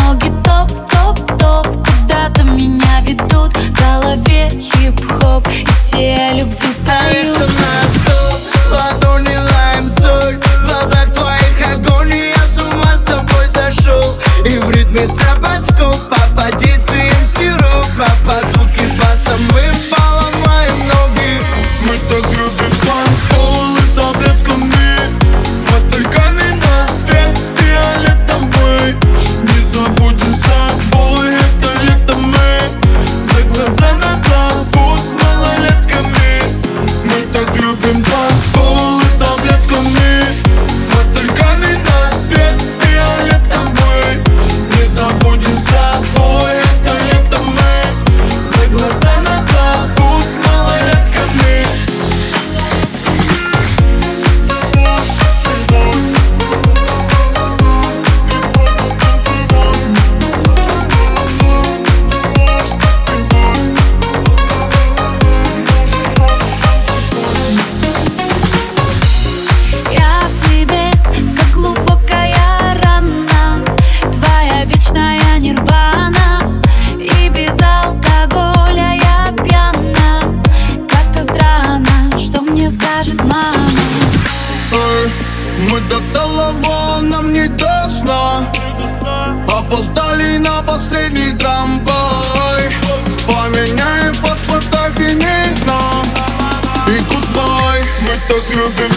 Ноги топ-топ-топ Куда-то меня ведут В голове хип-хоп. И все любви Мы до того, нам не до сна. Опоздали на последний трамвай. Поменяем паспорта и не И гудбай. Мы так любим,